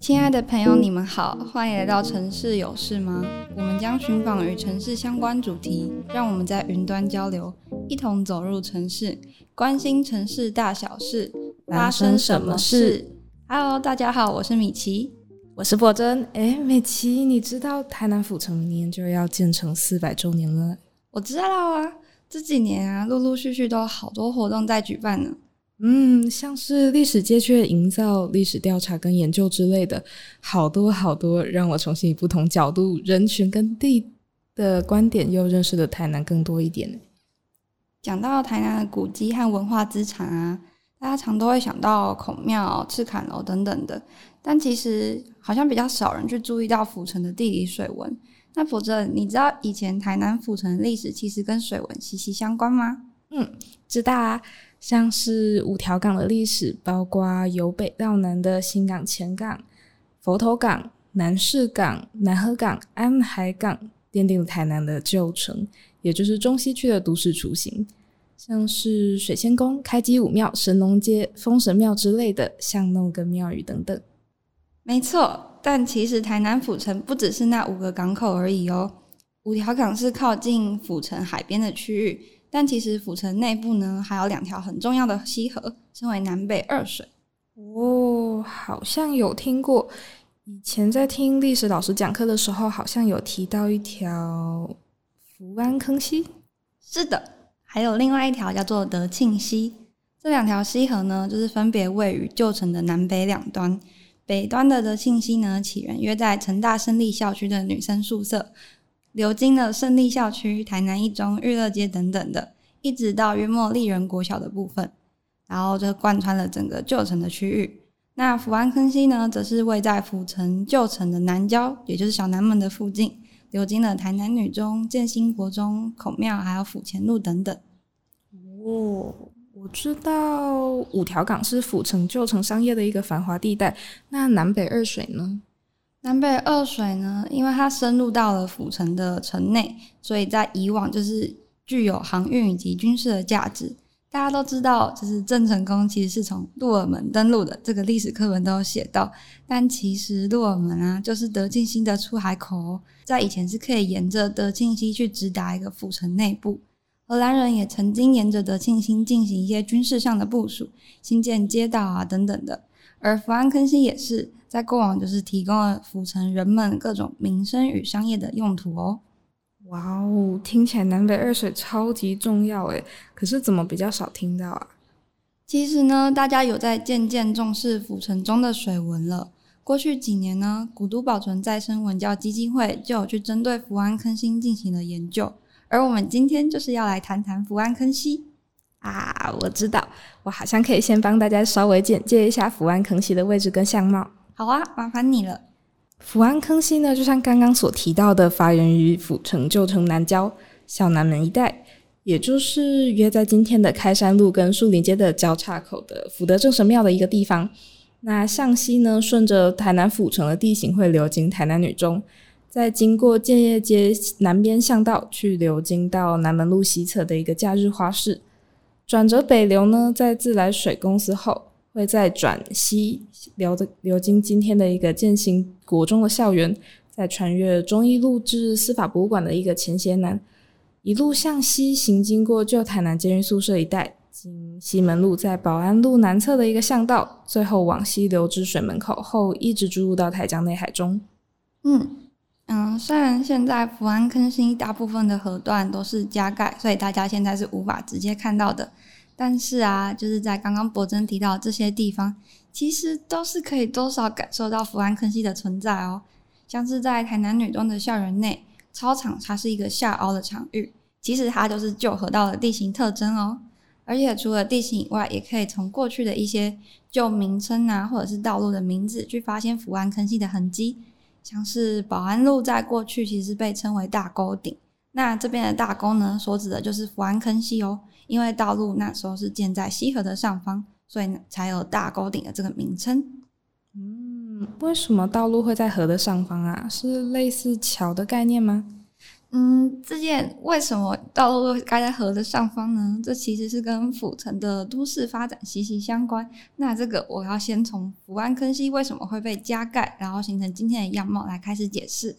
亲爱的朋友，你们好，欢迎来到城市有事吗？我们将寻访与城市相关主题，让我们在云端交流，一同走入城市，关心城市大小事，发生什么事？Hello，大家好，我是米奇，我是博珍。哎，米奇，你知道台南府城明年就要建成四百周年了？我知道啊，这几年啊，陆陆续续都有好多活动在举办呢。嗯，像是历史街区的营造、历史调查跟研究之类的，好多好多，让我重新以不同角度、人群跟地的观点，又认识了台南更多一点。讲到台南的古迹和文化资产啊，大家常都会想到孔庙、赤坎楼等等的，但其实好像比较少人去注意到府城的地理水文。那否则，你知道以前台南府城的历史其实跟水文息息相关吗？嗯，知道啊。像是五条港的历史，包括由北到南的新港前港、佛头港、南势港、南河港、安海港，奠定了台南的旧城，也就是中西区的都市雏形。像是水仙宫、开基武庙、神农街、封神庙之类的巷弄跟庙宇等等。没错，但其实台南府城不只是那五个港口而已哦。五条港是靠近府城海边的区域。但其实府城内部呢，还有两条很重要的溪河，称为南北二水。哦，好像有听过。以前在听历史老师讲课的时候，好像有提到一条福安坑溪。是的，还有另外一条叫做德庆溪。这两条溪河呢，就是分别位于旧城的南北两端。北端的德信溪呢，起源约在成大胜利校区的女生宿舍。流经了胜利校区、台南一中、育乐街等等的，一直到约莫丽人国小的部分，然后就贯穿了整个旧城的区域。那福安坑溪呢，则是位在府城旧城的南郊，也就是小南门的附近，流经了台南女中、建新国中、孔庙，还有府前路等等。哦，知道五条港是府城旧城商业的一个繁华地带，那南北二水呢？南北二水呢，因为它深入到了府城的城内，所以在以往就是具有航运以及军事的价值。大家都知道，就是郑成功其实是从鹿耳门登陆的，这个历史课本都有写到。但其实鹿耳门啊，就是德庆溪的出海口哦，在以前是可以沿着德庆溪去直达一个府城内部。荷兰人也曾经沿着德庆溪进行一些军事上的部署，新建街道啊等等的。而福安坑溪也是。在过往就是提供了府城人们各种民生与商业的用途哦。哇哦，听起来南北二水超级重要诶，可是怎么比较少听到啊？其实呢，大家有在渐渐重视府城中的水文了。过去几年呢，古都保存再生文教基金会就有去针对福安坑溪进行了研究，而我们今天就是要来谈谈福安坑溪。啊，我知道，我好像可以先帮大家稍微简介一下福安坑溪的位置跟相貌。好啊，麻烦你了。福安坑溪呢，就像刚刚所提到的，发源于府城旧城南郊小南门一带，也就是约在今天的开山路跟树林街的交叉口的福德正神庙的一个地方。那向西呢，顺着台南府城的地形会流经台南女中，再经过建业街南边巷道去流经到南门路西侧的一个假日花市，转折北流呢，在自来水公司后。会再转西流的流经今天的一个建兴国中的校园，再穿越忠义路至司法博物馆的一个前斜南，一路向西行经过旧台南监狱宿舍一带，经西门路在保安路南侧的一个巷道，最后往西流至水门口后，一直注入到台江内海中。嗯嗯，虽然现在福安坑溪大部分的河段都是加盖，所以大家现在是无法直接看到的。但是啊，就是在刚刚博珍提到这些地方，其实都是可以多少感受到福安坑溪的存在哦。像是在台南女中的校园内，操场它是一个下凹的场域，其实它就是旧河道的地形特征哦。而且除了地形以外，也可以从过去的一些旧名称啊，或者是道路的名字，去发现福安坑溪的痕迹。像是保安路在过去其实被称为大沟顶，那这边的大沟呢，所指的就是福安坑溪哦。因为道路那时候是建在溪河的上方，所以才有大沟顶的这个名称。嗯，为什么道路会在河的上方啊？是类似桥的概念吗？嗯，这件为什么道路会盖在河的上方呢？这其实是跟府城的都市发展息息相关。那这个我要先从福湾坑溪为什么会被加盖，然后形成今天的样貌来开始解释。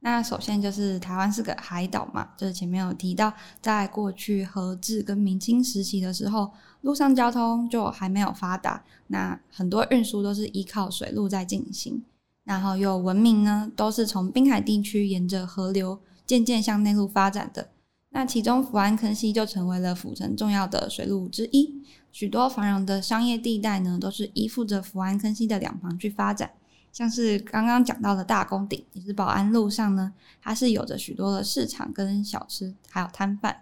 那首先就是台湾是个海岛嘛，就是前面有提到，在过去荷治跟明清时期的时候，陆上交通就还没有发达，那很多运输都是依靠水路在进行，然后又文明呢，都是从滨海地区沿着河流。渐渐向内陆发展的，那其中福安坑溪就成为了府城重要的水路之一。许多繁荣的商业地带呢，都是依附着福安坑溪的两旁去发展。像是刚刚讲到的大宫顶，也是保安路上呢，它是有着许多的市场跟小吃，还有摊贩。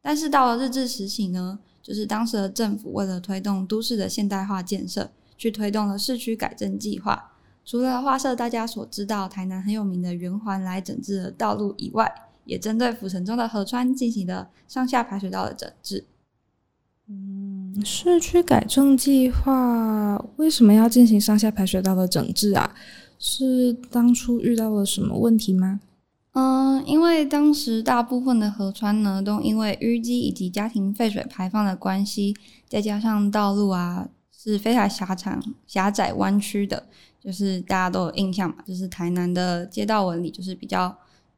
但是到了日治时期呢，就是当时的政府为了推动都市的现代化建设，去推动了市区改正计划。除了花社大家所知道台南很有名的圆环来整治的道路以外，也针对府城中的河川进行了上下排水道的整治。嗯，市区改正计划为什么要进行上下排水道的整治啊？是当初遇到了什么问题吗？嗯，因为当时大部分的河川呢，都因为淤积以及家庭废水排放的关系，再加上道路啊是非常狭长、狭窄、弯曲的。就是大家都有印象嘛，就是台南的街道纹理就是比较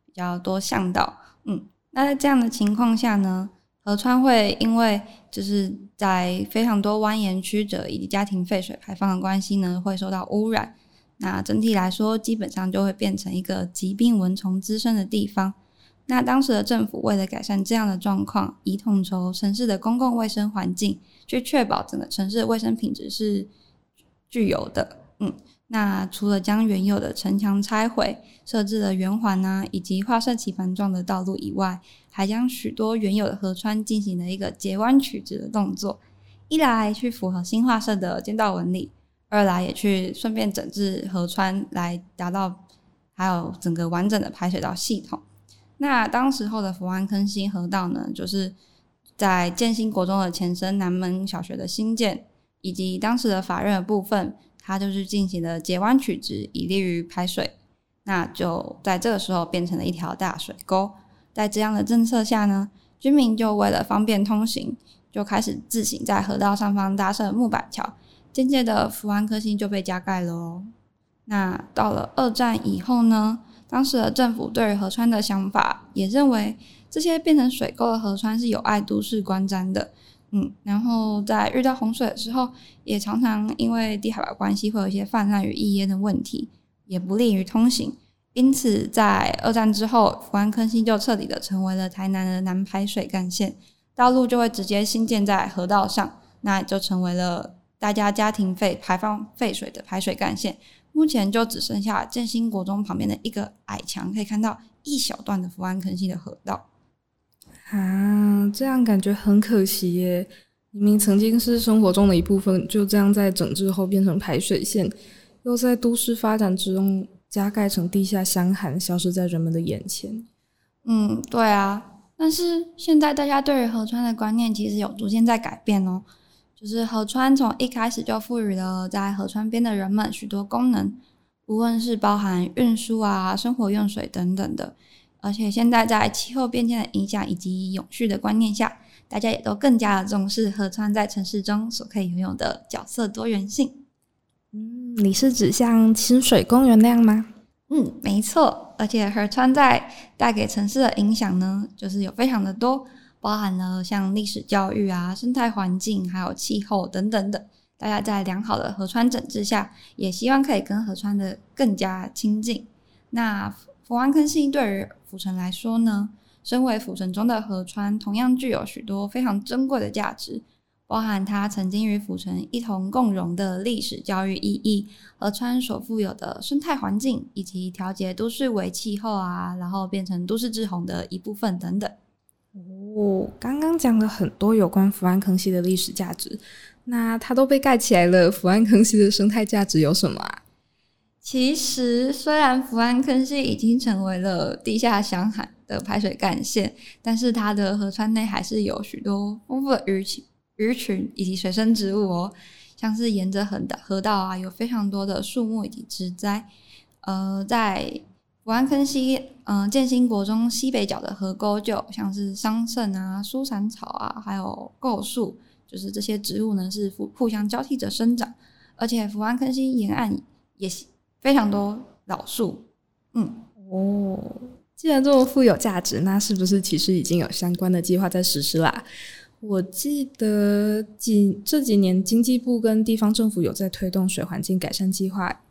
比较多巷道，嗯，那在这样的情况下呢，河川会因为就是在非常多蜿蜒曲折以及家庭废水排放的关系呢，会受到污染。那整体来说，基本上就会变成一个疾病蚊虫滋生的地方。那当时的政府为了改善这样的状况，以统筹城市的公共卫生环境，去确保整个城市的卫生品质是具有的，嗯。那除了将原有的城墙拆毁，设置了圆环啊，以及画设棋盘状的道路以外，还将许多原有的河川进行了一个截弯曲直的动作。一来去符合新画设的街道纹理，二来也去顺便整治河川，来达到还有整个完整的排水道系统。那当时候的福安坑溪河道呢，就是在建新国中的前身南门小学的新建，以及当时的法院的部分。它就是进行了截弯取直，以利于排水。那就在这个时候变成了一条大水沟。在这样的政策下呢，居民就为了方便通行，就开始自行在河道上方搭设木板桥。渐渐的，福湾坑溪就被加盖了。那到了二战以后呢，当时的政府对于河川的想法也认为，这些变成水沟的河川是有碍都市观瞻的。嗯，然后在遇到洪水的时候，也常常因为低海拔关系，会有一些泛滥与溢淹的问题，也不利于通行。因此，在二战之后，福安坑溪就彻底的成为了台南的南排水干线，道路就会直接新建在河道上，那就成为了大家家庭废排放废水的排水干线。目前就只剩下建兴国中旁边的一个矮墙，可以看到一小段的福安坑溪的河道。啊，这样感觉很可惜耶！明明曾经是生活中的一部分，就这样在整治后变成排水线，又在都市发展之中加盖成地下箱涵，消失在人们的眼前。嗯，对啊。但是现在大家对于河川的观念其实有逐渐在改变哦。就是河川从一开始就赋予了在河川边的人们许多功能，无论是包含运输啊、生活用水等等的。而且现在在气候变迁的影响以及永续的观念下，大家也都更加的重视河川在城市中所可以拥有的角色多元性。嗯，你是指像清水公园那样吗？嗯，没错。而且河川在带给城市的影响呢，就是有非常的多，包含了像历史教育啊、生态环境，还有气候等等等。大家在良好的河川整治下，也希望可以跟河川的更加亲近。那福安坑溪对于府城来说呢，身为府城中的河川，同样具有许多非常珍贵的价值，包含它曾经与府城一同共荣的历史教育意义，河川所富有的生态环境，以及调节都市微气候啊，然后变成都市滞洪的一部分等等。哦，刚刚讲了很多有关福安坑溪的历史价值，那它都被盖起来了，福安坑溪的生态价值有什么啊？其实，虽然福安坑溪已经成为了地下箱涵的排水干线，但是它的河川内还是有许多丰富的鱼群、鱼群以及水生植物哦。像是沿着河道河道啊，有非常多的树木以及植栽。呃，在福安坑溪，嗯、呃，建新国中西北角的河沟，就像是桑葚啊、苏伞草啊，还有构树，就是这些植物呢是互互相交替着生长，而且福安坑溪沿岸也是非常多老树。嗯，哦，既然这么富有价值，那是不是其实已经有相关的计划在实施啦？我记得几这几年经济部跟地方政府有在推动水环境改善计划。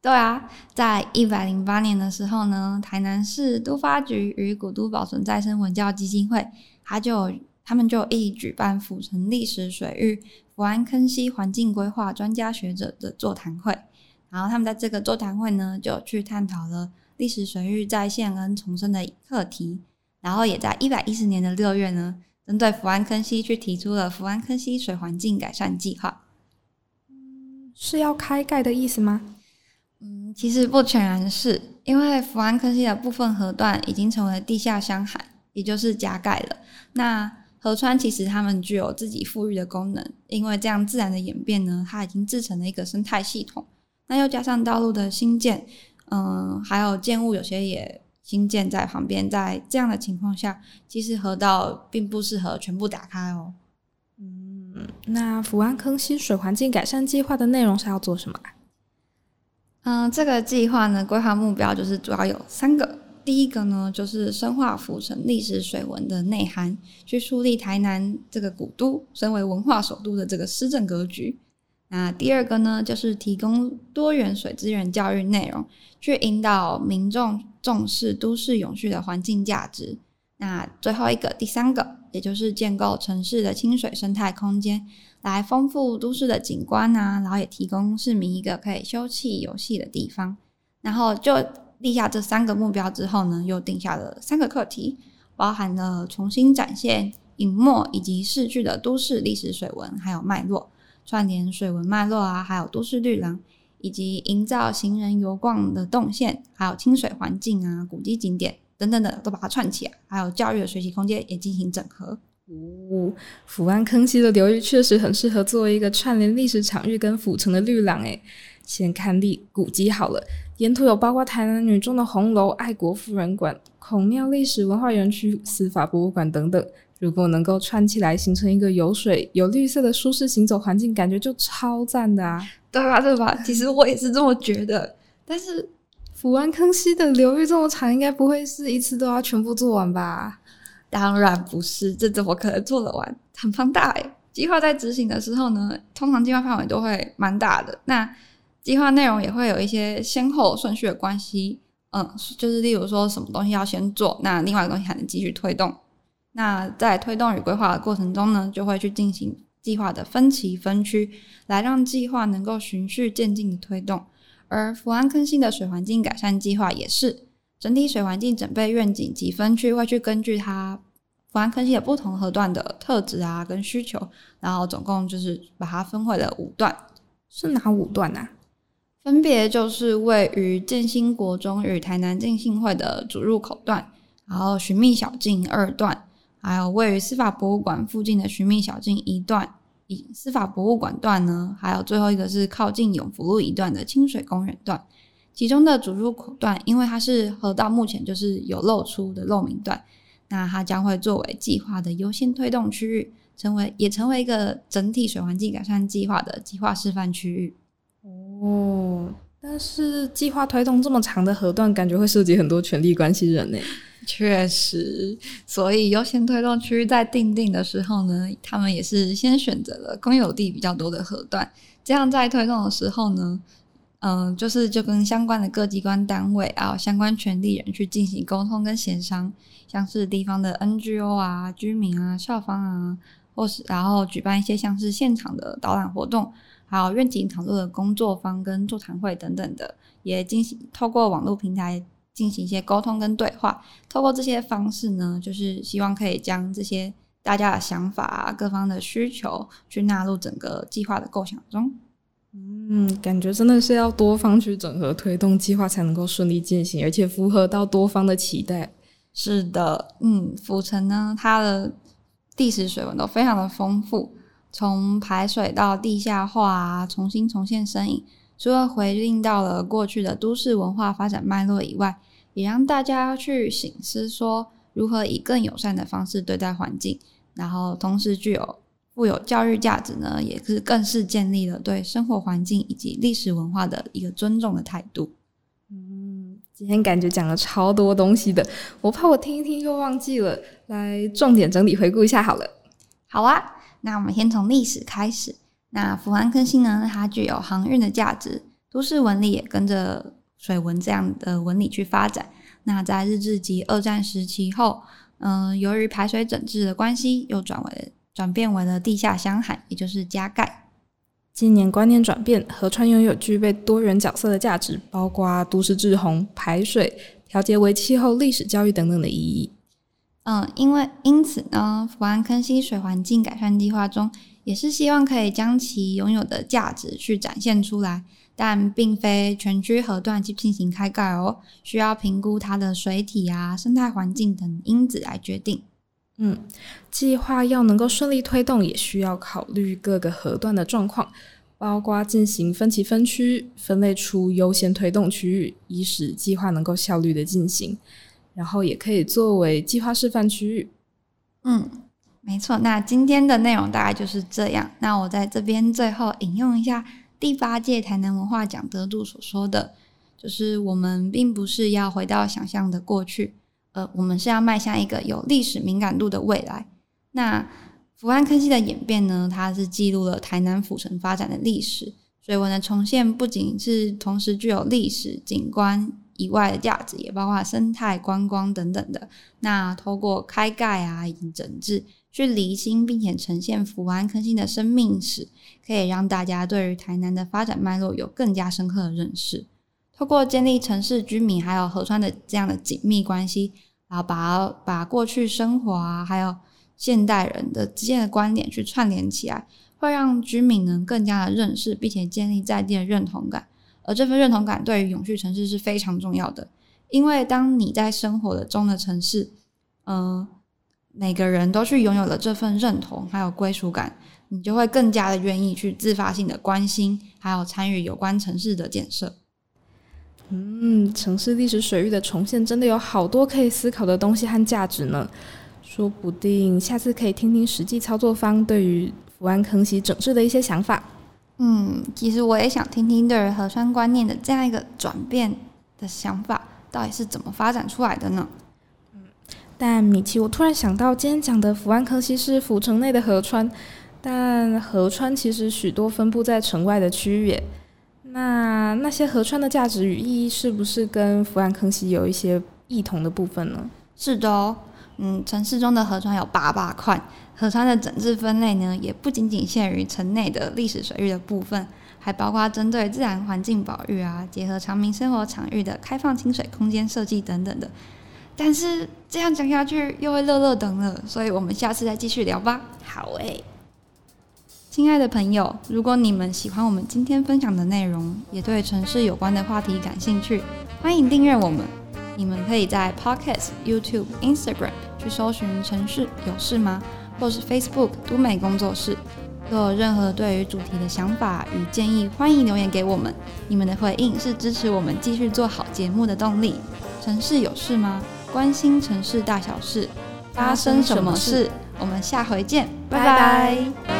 对啊，在一百零八年的时候呢，台南市都发局与古都保存再生文教基金会，他就他们就一起举办府城历史水域福安坑溪环境规划专家学者的座谈会，然后他们在这个座谈会呢，就去探讨了历史水域再现跟重生的课题，然后也在一百一十年的六月呢，针对福安坑溪去提出了福安坑溪水环境改善计划。是要开盖的意思吗？嗯，其实不全然是，因为福安坑溪的部分河段已经成为地下箱涵，也就是加盖了。那河川其实它们具有自己富裕的功能，因为这样自然的演变呢，它已经制成了一个生态系统。那又加上道路的新建，嗯，还有建物有些也新建在旁边，在这样的情况下，其实河道并不适合全部打开哦。嗯，那福安坑溪水环境改善计划的内容是要做什么？嗯，这个计划呢，规划目标就是主要有三个。第一个呢，就是深化府城历史水文的内涵，去树立台南这个古都身为文化首都的这个施政格局。那第二个呢，就是提供多元水资源教育内容，去引导民众重视都市永续的环境价值。那最后一个，第三个，也就是建构城市的清水生态空间。来丰富都市的景观啊，然后也提供市民一个可以休憩游戏的地方。然后就立下这三个目标之后呢，又定下了三个课题，包含了重新展现隐没以及逝去的都市历史水文，还有脉络，串联水文脉络啊，还有都市绿廊，以及营造行人游逛的动线，还有清水环境啊、古迹景点等等的，都把它串起来，还有教育的学习空间也进行整合。哦，抚安坑溪的流域确实很适合作为一个串联历史场域跟府城的绿廊。诶，先看历古迹好了，沿途有包括台南女中的红楼、爱国妇人馆、孔庙历史文化园区、司法博物馆等等。如果能够串起来，形成一个有水、有绿色的舒适行走环境，感觉就超赞的啊！对吧？对吧？其实我也是这么觉得。但是福安坑溪的流域这么长，应该不会是一次都要全部做完吧？当然不是，这怎么可能做得完？很庞大诶。计划在执行的时候呢，通常计划范围都会蛮大的。那计划内容也会有一些先后顺序的关系。嗯，就是例如说什么东西要先做，那另外一个东西还能继续推动。那在推动与规划的过程中呢，就会去进行计划的分期分区，来让计划能够循序渐进的推动。而福安坑溪的水环境改善计划也是。整体水环境整备愿景及分区会去根据它福安坑溪的不同河段的特质啊跟需求，然后总共就是把它分为了五段，是哪五段啊？分别就是位于建兴国中与台南浸信会的主入口段，然后寻觅小径二段，还有位于司法博物馆附近的寻觅小径一段，以司法博物馆段呢，还有最后一个是靠近永福路一段的清水公园段。其中的主入口段，因为它是河道目前就是有露出的露明段，那它将会作为计划的优先推动区域，成为也成为一个整体水环境改善计划的计划示范区域。哦，但是计划推动这么长的河段，感觉会涉及很多权力关系人呢。确实，所以优先推动区域在定定的时候呢，他们也是先选择了公有地比较多的河段，这样在推动的时候呢。嗯，就是就跟相关的各机关单位啊，相关权利人去进行沟通跟协商，像是地方的 NGO 啊、居民啊、校方啊，或是然后举办一些像是现场的导览活动，还有愿景讨论的工作坊跟座谈会等等的，也进行透过网络平台进行一些沟通跟对话。透过这些方式呢，就是希望可以将这些大家的想法啊、各方的需求去纳入整个计划的构想中。嗯，感觉真的是要多方去整合推动计划才能够顺利进行，而且符合到多方的期待。是的，嗯，府城呢，它的地质水文都非常的丰富，从排水到地下化啊，重新重现身影，除了回应到了过去的都市文化发展脉络以外，也让大家去醒思说如何以更友善的方式对待环境，然后同时具有富有教育价值呢，也是更是建立了对生活环境以及历史文化的一个尊重的态度。今天感觉讲了超多东西的，我怕我听一听又忘记了，来重点整理回顾一下好了。好啊，那我们先从历史开始。那福安坑溪呢，它具有航运的价值，都市纹理也跟着水纹这样的纹理去发展。那在日治及二战时期后，嗯、由于排水整治的关系，又转为转变为了地下箱涵，也就是加盖。近年观念转变，河川拥有具备多元角色的价值，包括都市滞洪、排水、调节为气候、历史教育等等的意义。嗯，因为因此呢，福安坑溪水环境改善计划中，也是希望可以将其拥有的价值去展现出来，但并非全区河段去进行开盖哦，需要评估它的水体啊、生态环境等因子来决定。嗯，计划要能够顺利推动，也需要考虑各个河段的状况，包括进行分期分区，分类出优先推动区域，以使计划能够效率的进行。然后也可以作为计划示范区域。嗯，没错。那今天的内容大概就是这样。那我在这边最后引用一下第八届台南文化奖得主所说的，就是我们并不是要回到想象的过去，呃，我们是要迈向一个有历史敏感度的未来。那福安坑溪的演变呢，它是记录了台南府城发展的历史。水纹的重现不仅是同时具有历史景观。以外的价值也包括生态观光等等的。那透过开盖啊以及整治，去厘清并且呈现福安坑溪的生命史，可以让大家对于台南的发展脉络有更加深刻的认识。透过建立城市居民还有河川的这样的紧密关系，然后把把过去生活啊还有现代人的之间的观点去串联起来，会让居民能更加的认识，并且建立在地的认同感。而这份认同感对于永续城市是非常重要的，因为当你在生活的中的城市，嗯、每个人都去拥有了这份认同还有归属感，你就会更加的愿意去自发性的关心，还有参与有关城市的建设。嗯，城市历史水域的重现真的有好多可以思考的东西和价值呢，说不定下次可以听听实际操作方对于福安坑溪整治的一些想法。嗯，其实我也想听听对于河川观念的这样一个转变的想法，到底是怎么发展出来的呢？嗯，但米奇，我突然想到，今天讲的福安坑溪是府城内的河川，但河川其实许多分布在城外的区域，那那些河川的价值与意义，是不是跟福安坑溪有一些异同的部分呢？是的哦，嗯，城市中的河川有八八块。河川的整治分类呢，也不仅仅限于城内的历史水域的部分，还包括针对自然环境保育啊，结合长民生活场域的开放清水空间设计等等的。但是这样讲下去又会乐乐等了，所以我们下次再继续聊吧。好诶、欸，亲爱的朋友，如果你们喜欢我们今天分享的内容，也对城市有关的话题感兴趣，欢迎订阅我们。你们可以在 Podcast、YouTube、Instagram 去搜寻“城市有事吗”。或是 Facebook 都美工作室，若有任何对于主题的想法与建议，欢迎留言给我们。你们的回应是支持我们继续做好节目的动力。城市有事吗？关心城市大小事，发生什么事？我们下回见，拜拜。